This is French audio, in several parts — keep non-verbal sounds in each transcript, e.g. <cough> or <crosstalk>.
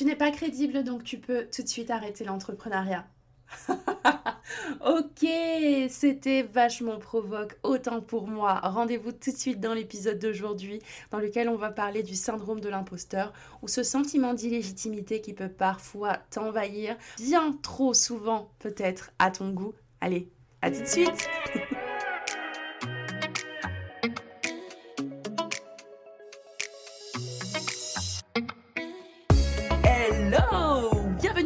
Tu n'es pas crédible, donc tu peux tout de suite arrêter l'entrepreneuriat. <laughs> ok, c'était vachement provoque, autant pour moi. Rendez-vous tout de suite dans l'épisode d'aujourd'hui, dans lequel on va parler du syndrome de l'imposteur, ou ce sentiment d'illégitimité qui peut parfois t'envahir, bien trop souvent peut-être à ton goût. Allez, à tout de suite <laughs>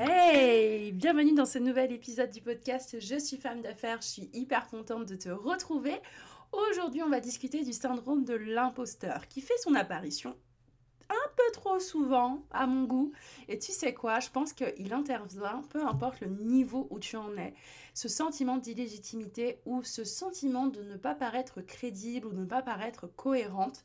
Hey Bienvenue dans ce nouvel épisode du podcast Je suis femme d'affaires, je suis hyper contente de te retrouver. Aujourd'hui on va discuter du syndrome de l'imposteur qui fait son apparition un peu trop souvent à mon goût. Et tu sais quoi, je pense qu'il intervient, peu importe le niveau où tu en es, ce sentiment d'illégitimité ou ce sentiment de ne pas paraître crédible ou de ne pas paraître cohérente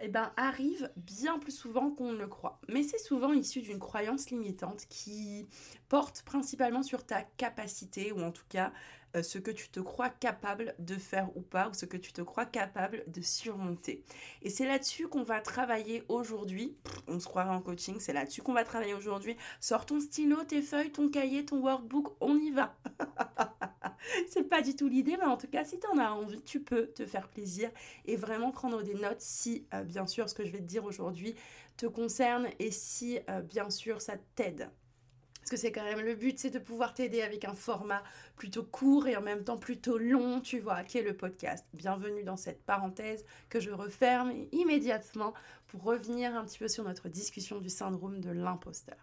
eh ben, arrive bien plus souvent qu'on ne le croit. Mais c'est souvent issu d'une croyance limitante qui porte principalement sur ta capacité, ou en tout cas euh, ce que tu te crois capable de faire ou pas, ou ce que tu te crois capable de surmonter. Et c'est là-dessus qu'on va travailler aujourd'hui. On se croirait en coaching, c'est là-dessus qu'on va travailler aujourd'hui. Sors ton stylo, tes feuilles, ton cahier, ton workbook, on y va. <laughs> c'est pas du tout l'idée, mais en tout cas, si tu en as envie, tu peux te faire plaisir et vraiment prendre des notes si, euh, bien sûr, ce que je vais te dire aujourd'hui te concerne et si, euh, bien sûr, ça t'aide. Parce que c'est quand même le but, c'est de pouvoir t'aider avec un format plutôt court et en même temps plutôt long, tu vois, qui est le podcast. Bienvenue dans cette parenthèse que je referme immédiatement pour revenir un petit peu sur notre discussion du syndrome de l'imposteur.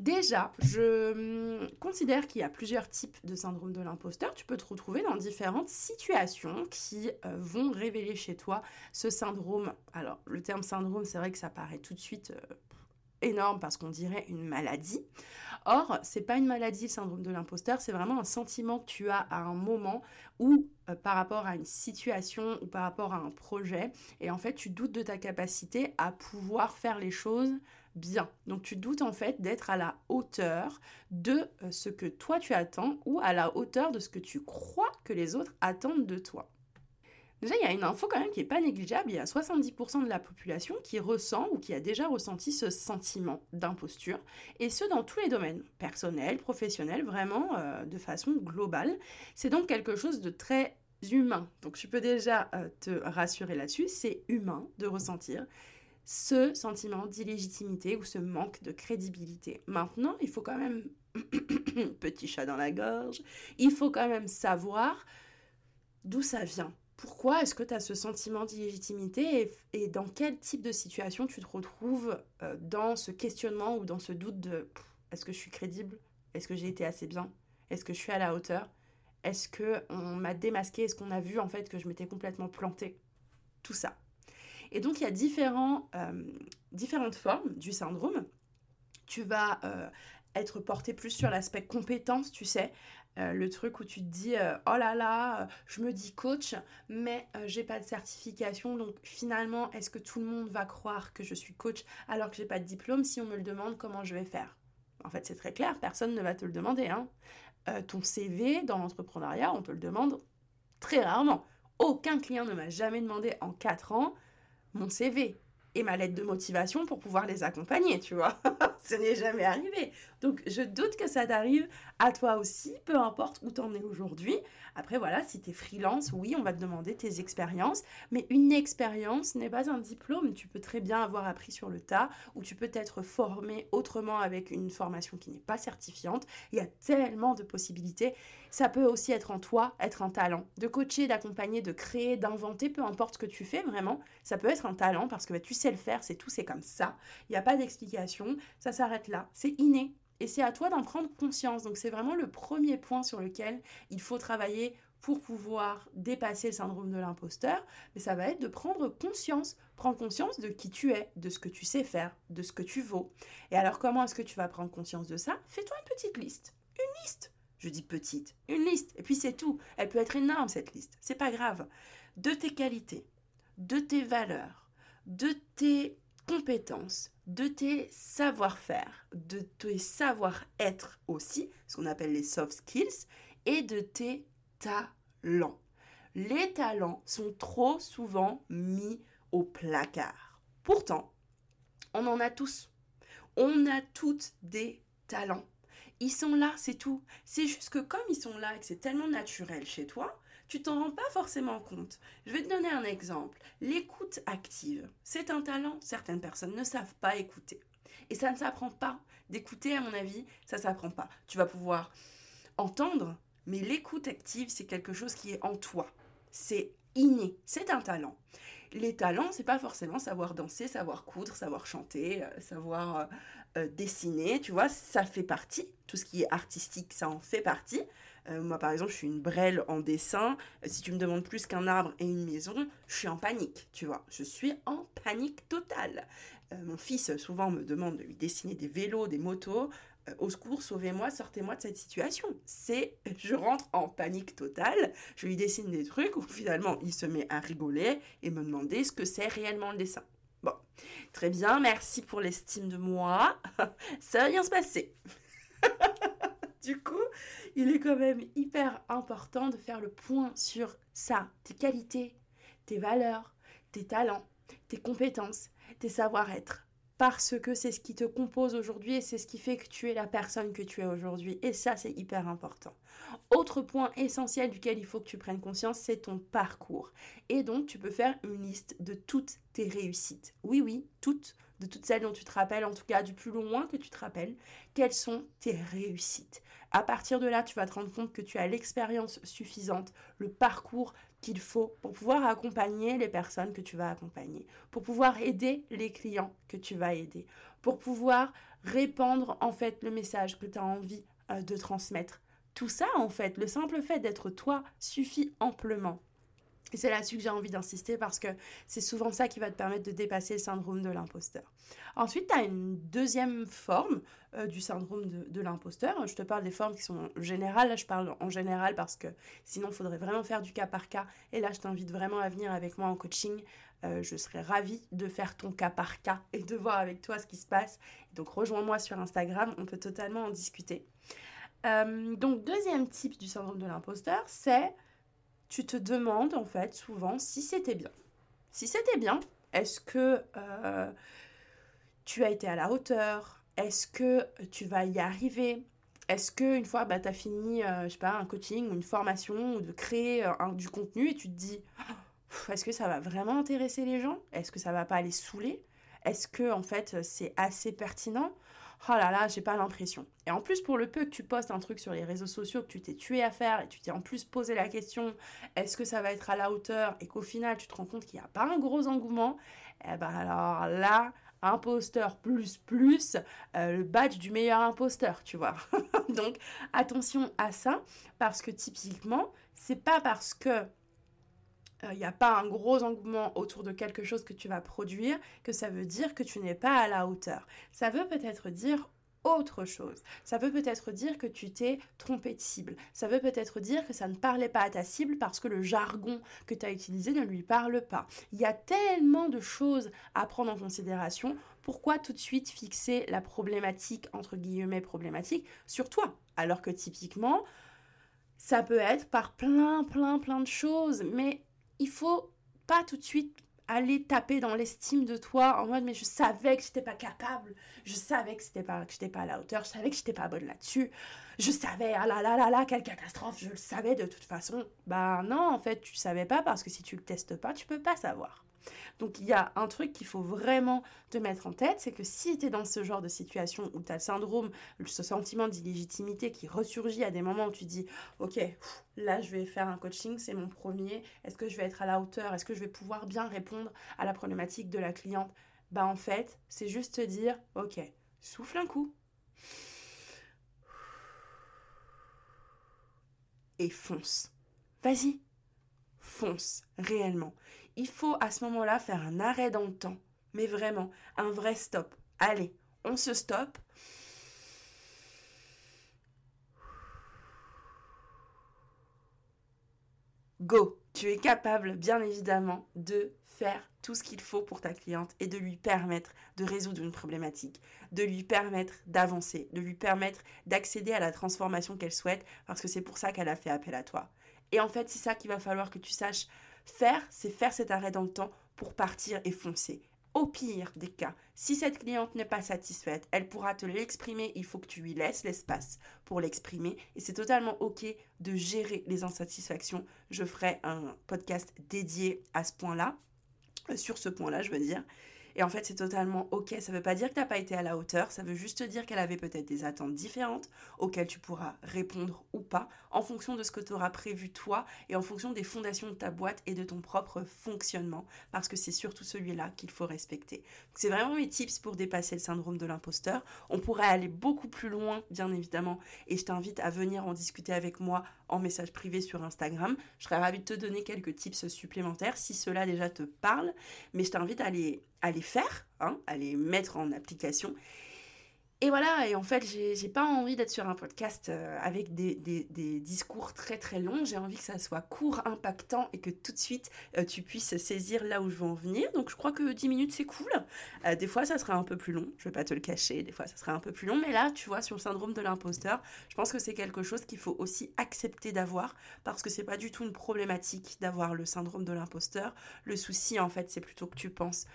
Déjà, je hum, considère qu'il y a plusieurs types de syndrome de l'imposteur. Tu peux te retrouver dans différentes situations qui euh, vont révéler chez toi ce syndrome. Alors, le terme syndrome, c'est vrai que ça paraît tout de suite euh, énorme parce qu'on dirait une maladie. Or, c'est pas une maladie, le syndrome de l'imposteur, c'est vraiment un sentiment que tu as à un moment où, euh, par rapport à une situation ou par rapport à un projet, et en fait, tu doutes de ta capacité à pouvoir faire les choses bien. Donc, tu doutes en fait d'être à la hauteur de euh, ce que toi tu attends ou à la hauteur de ce que tu crois que les autres attendent de toi. Déjà, il y a une info quand même qui n'est pas négligeable. Il y a 70% de la population qui ressent ou qui a déjà ressenti ce sentiment d'imposture. Et ce, dans tous les domaines, personnels, professionnels, vraiment euh, de façon globale. C'est donc quelque chose de très humain. Donc tu peux déjà euh, te rassurer là-dessus. C'est humain de ressentir ce sentiment d'illégitimité ou ce manque de crédibilité. Maintenant, il faut quand même... <coughs> Petit chat dans la gorge. Il faut quand même savoir d'où ça vient pourquoi est-ce que tu as ce sentiment d'illégitimité et, dans quel type de situation tu te retrouves euh, dans ce questionnement ou dans ce doute de est-ce que je suis crédible? Est-ce que j'ai été assez bien? Est-ce que je suis à la hauteur? Est-ce que on m'a démasqué? Est-ce qu'on a vu en fait que je m'étais complètement plantée? Tout ça. Et donc il y a euh, différentes formes du syndrome. Tu vas euh, être porté plus sur l'aspect compétence, tu sais, euh, le truc où tu te dis euh, oh là là, je me dis coach, mais euh, j'ai pas de certification, donc finalement, est-ce que tout le monde va croire que je suis coach alors que j'ai pas de diplôme Si on me le demande, comment je vais faire? En fait, c'est très clair, personne ne va te le demander. Hein. ton CV dans l'entrepreneuriat, on te le demande très rarement. Aucun client ne m'a jamais demandé en 4 ans mon CV et ma lettre de motivation pour pouvoir les accompagner, tu vois. <laughs> Ce n'est jamais arrivé. Donc je doute que ça t'arrive à toi aussi, peu importe où tu en es aujourd'hui. Après voilà, si tu es freelance, oui, on va te demander tes expériences, mais une expérience n'est pas un diplôme. Tu peux très bien avoir appris sur le tas ou tu peux être formé autrement avec une formation qui n'est pas certifiante. Il y a tellement de possibilités. Ça peut aussi être en toi, être un talent. De coacher, d'accompagner, de créer, d'inventer, peu importe ce que tu fais vraiment, ça peut être un talent parce que bah, tu sais le faire, c'est tout, c'est comme ça. Il n'y a pas d'explication, ça s'arrête là. C'est inné. Et c'est à toi d'en prendre conscience. Donc c'est vraiment le premier point sur lequel il faut travailler pour pouvoir dépasser le syndrome de l'imposteur. Mais ça va être de prendre conscience Prends conscience de qui tu es, de ce que tu sais faire, de ce que tu vaux. Et alors comment est-ce que tu vas prendre conscience de ça? Fais-toi une petite liste. Une liste. Je dis petite. Une liste. Et puis c'est tout. Elle peut être énorme cette liste. C'est pas grave. De tes qualités, de tes valeurs, de tes compétences, de tes savoir-faire, de tes savoir-être aussi, ce qu'on appelle les soft skills, et de tes talents. Les talents sont trop souvent mis au placard. Pourtant, on en a tous. On a toutes des talents. Ils sont là, c'est tout. C'est juste que comme ils sont là et que c'est tellement naturel chez toi, tu t'en rends pas forcément compte. Je vais te donner un exemple. L'écoute active, c'est un talent. Certaines personnes ne savent pas écouter. Et ça ne s'apprend pas. D'écouter, à mon avis, ça s'apprend pas. Tu vas pouvoir entendre, mais l'écoute active, c'est quelque chose qui est en toi. C'est inné, c'est un talent. Les talents, c'est pas forcément savoir danser, savoir coudre, savoir chanter, euh, savoir euh, euh, dessiner, tu vois, ça fait partie. Tout ce qui est artistique, ça en fait partie. moi, par exemple, je suis une brêle en dessin. Si tu me demandes plus qu'un arbre et une maison, je suis en panique, tu vois. Je suis en panique totale. mon fils, souvent, me demande de lui dessiner des vélos, des motos. Euh, au secours, sauvez-moi, sortez-moi de cette situation. C'est, <laughs> je rentre en panique totale, je lui dessine des trucs où finalement il se met à rigoler et me demander ce que c'est réellement le dessin. Très bien, merci pour l'estime de moi. <laughs> Ça va bien se passer. <laughs> du coup, il est quand même hyper important de faire le point sur ça, tes qualités, tes valeurs, tes talents, tes compétences, tes savoir-être parce que c'est ce qui te compose aujourd'hui et c'est ce qui fait que tu es la personne que tu es aujourd'hui. Et ça, c'est hyper important. Autre point essentiel duquel il faut que tu prennes conscience, c'est ton parcours. Et donc, tu peux faire une liste de toutes tes réussites. Oui, oui, toutes, de toutes celles dont tu te rappelles, en tout cas du plus loin que tu te rappelles, quelles sont tes réussites. À partir de là, tu vas te rendre compte que tu as l'expérience suffisante, le parcours qu'il faut pour pouvoir accompagner les personnes que tu vas accompagner, pour pouvoir aider les clients que tu vas aider, pour pouvoir répandre en fait le message que tu as envie euh, de transmettre. Tout ça, en fait, le simple fait d'être toi suffit amplement. Et c'est là-dessus que j'ai envie d'insister parce que c'est souvent ça qui va te permettre de dépasser le syndrome de l'imposteur. Ensuite, tu as une deuxième forme euh, du syndrome de, l'imposteur. Je te parle des formes qui sont générales. Là, je parle en général parce que sinon, il faudrait vraiment faire du cas par cas. Et là, je t'invite vraiment à venir avec moi en coaching. Euh, je serais ravie de faire ton cas par cas et de voir avec toi ce qui se passe. Donc, rejoins-moi sur Instagram. On peut totalement en discuter. Euh, donc, deuxième type du syndrome de l'imposteur, c'est tu te demandes en fait souvent si c'était bien. Si c'était bien, est-ce que euh, tu as été à la hauteur? Est-ce que tu vas y arriver? Est-ce que une fois bah, tu as fini, euh, je sais pas, un coaching ou une formation ou de créer euh, du contenu et tu te dis est-ce que ça va vraiment intéresser les gens? Est-ce que ça va pas les saouler? Est-ce que en fait c'est assez pertinent? Oh là là, j'ai pas l'impression. Et en plus, pour le peu que tu postes un truc sur les réseaux sociaux que tu t'es tué à faire et tu t'es en plus posé la question est-ce que ça va être à la hauteur et qu'au final tu te rends compte qu'il n'y a pas un gros engouement, eh ben alors là, imposteur plus plus, euh, le badge du meilleur imposteur, tu vois. <laughs> Donc attention à ça parce que typiquement, c'est pas parce que il euh, n'y a pas un gros engouement autour de quelque chose que tu vas produire, que ça veut dire que tu n'es pas à la hauteur. Ça veut peut-être dire autre chose. Ça veut peut-être dire que tu t'es trompé de cible. Ça veut peut-être dire que ça ne parlait pas à ta cible parce que le jargon que tu as utilisé ne lui parle pas. Il y a tellement de choses à prendre en considération. Pourquoi tout de suite fixer la problématique, entre guillemets problématique, sur toi? Alors que typiquement, ça peut être par plein, plein, plein de choses. Mais il faut pas tout de suite aller taper dans l'estime de toi en mode mais je savais que j'étais pas capable, je savais que c'était pas que j'étais pas à la hauteur, je savais que j'étais pas bonne là-dessus, je savais ah là là là là quelle catastrophe, je le savais de toute façon. Bah non, en fait, tu savais pas parce que si tu le testes pas, tu peux pas savoir. Donc il y a un truc qu'il faut vraiment te mettre en tête, c'est que si tu es dans ce genre de situation où tu as le syndrome, ce sentiment d'illégitimité qui ressurgit à des moments où tu dis, ok, là je vais faire un coaching, c'est mon premier, est-ce que je vais être à la hauteur, est-ce que je vais pouvoir bien répondre à la problématique de la cliente Bah en fait, c'est juste te dire, ok, souffle un coup. Et fonce. Vas-y, fonce réellement. Il faut à ce moment-là faire un arrêt dans le temps. Mais vraiment, un vrai stop. Allez, on se stoppe. Go Tu es capable, bien évidemment, de faire tout ce qu'il faut pour ta cliente et de lui permettre de résoudre une problématique, de lui permettre d'avancer, de lui permettre d'accéder à la transformation qu'elle souhaite parce que c'est pour ça qu'elle a fait appel à toi. Et en fait, c'est ça qu'il va falloir que tu saches faire, c'est faire cet arrêt dans le temps pour partir et foncer. Au pire des cas, si cette cliente n'est pas satisfaite, elle pourra te l'exprimer, il faut que tu lui laisses l'espace pour l'exprimer et c'est totalement OK de gérer les insatisfactions. Je ferai un podcast dédié à ce point-là, euh, sur ce point-là, je veux dire. Et en fait, c'est totalement ok. Ça ne veut pas dire que tu n'as pas été à la hauteur. Ça veut juste dire qu'elle avait peut-être des attentes différentes auxquelles tu pourras répondre ou pas en fonction de ce que tu auras prévu toi et en fonction des fondations de ta boîte et de ton propre fonctionnement. Parce que c'est surtout celui-là qu'il faut respecter. C'est vraiment mes tips pour dépasser le syndrome de l'imposteur. On pourrait aller beaucoup plus loin, bien évidemment. Et je t'invite à venir en discuter avec moi en message privé sur Instagram. Je serais ravie de te donner quelques tips supplémentaires si cela déjà te parle. Mais je t'invite à les faire, hein, à les mettre en application. Et voilà, et en fait, j'ai pas envie d'être sur un podcast euh, avec des, discours très très longs. J'ai envie que ça soit court, impactant et que tout de suite euh, tu puisses saisir là où je veux en venir. Donc je crois que 10 minutes c'est cool. Euh, des fois ça sera un peu plus long, je vais pas te le cacher, des fois ça sera un peu plus long. Mais là, tu vois, sur le syndrome de l'imposteur, je pense que c'est quelque chose qu'il faut aussi accepter d'avoir parce que c'est pas du tout une problématique d'avoir le syndrome de l'imposteur. Le souci en fait, c'est plutôt que tu penses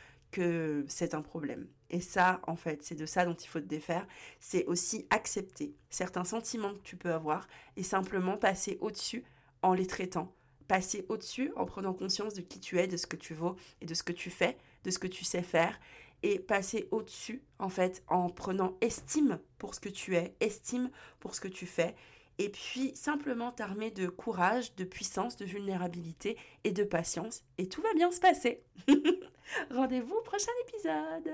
c'est un problème. Et ça, en fait, c'est de ça dont il faut te défaire. C'est aussi accepter certains sentiments que tu peux avoir et simplement passer au-dessus en les traitant. Passer au-dessus en prenant conscience de qui tu es, de ce que tu vaux et de ce que tu fais, de ce que tu sais faire. Et passer au-dessus, en fait, en prenant estime pour ce que tu es, estime pour ce que tu fais et puis simplement t'armer de courage, de puissance, de vulnérabilité et de patience, et tout va bien se passer. <laughs> Rendez-vous au prochain épisode.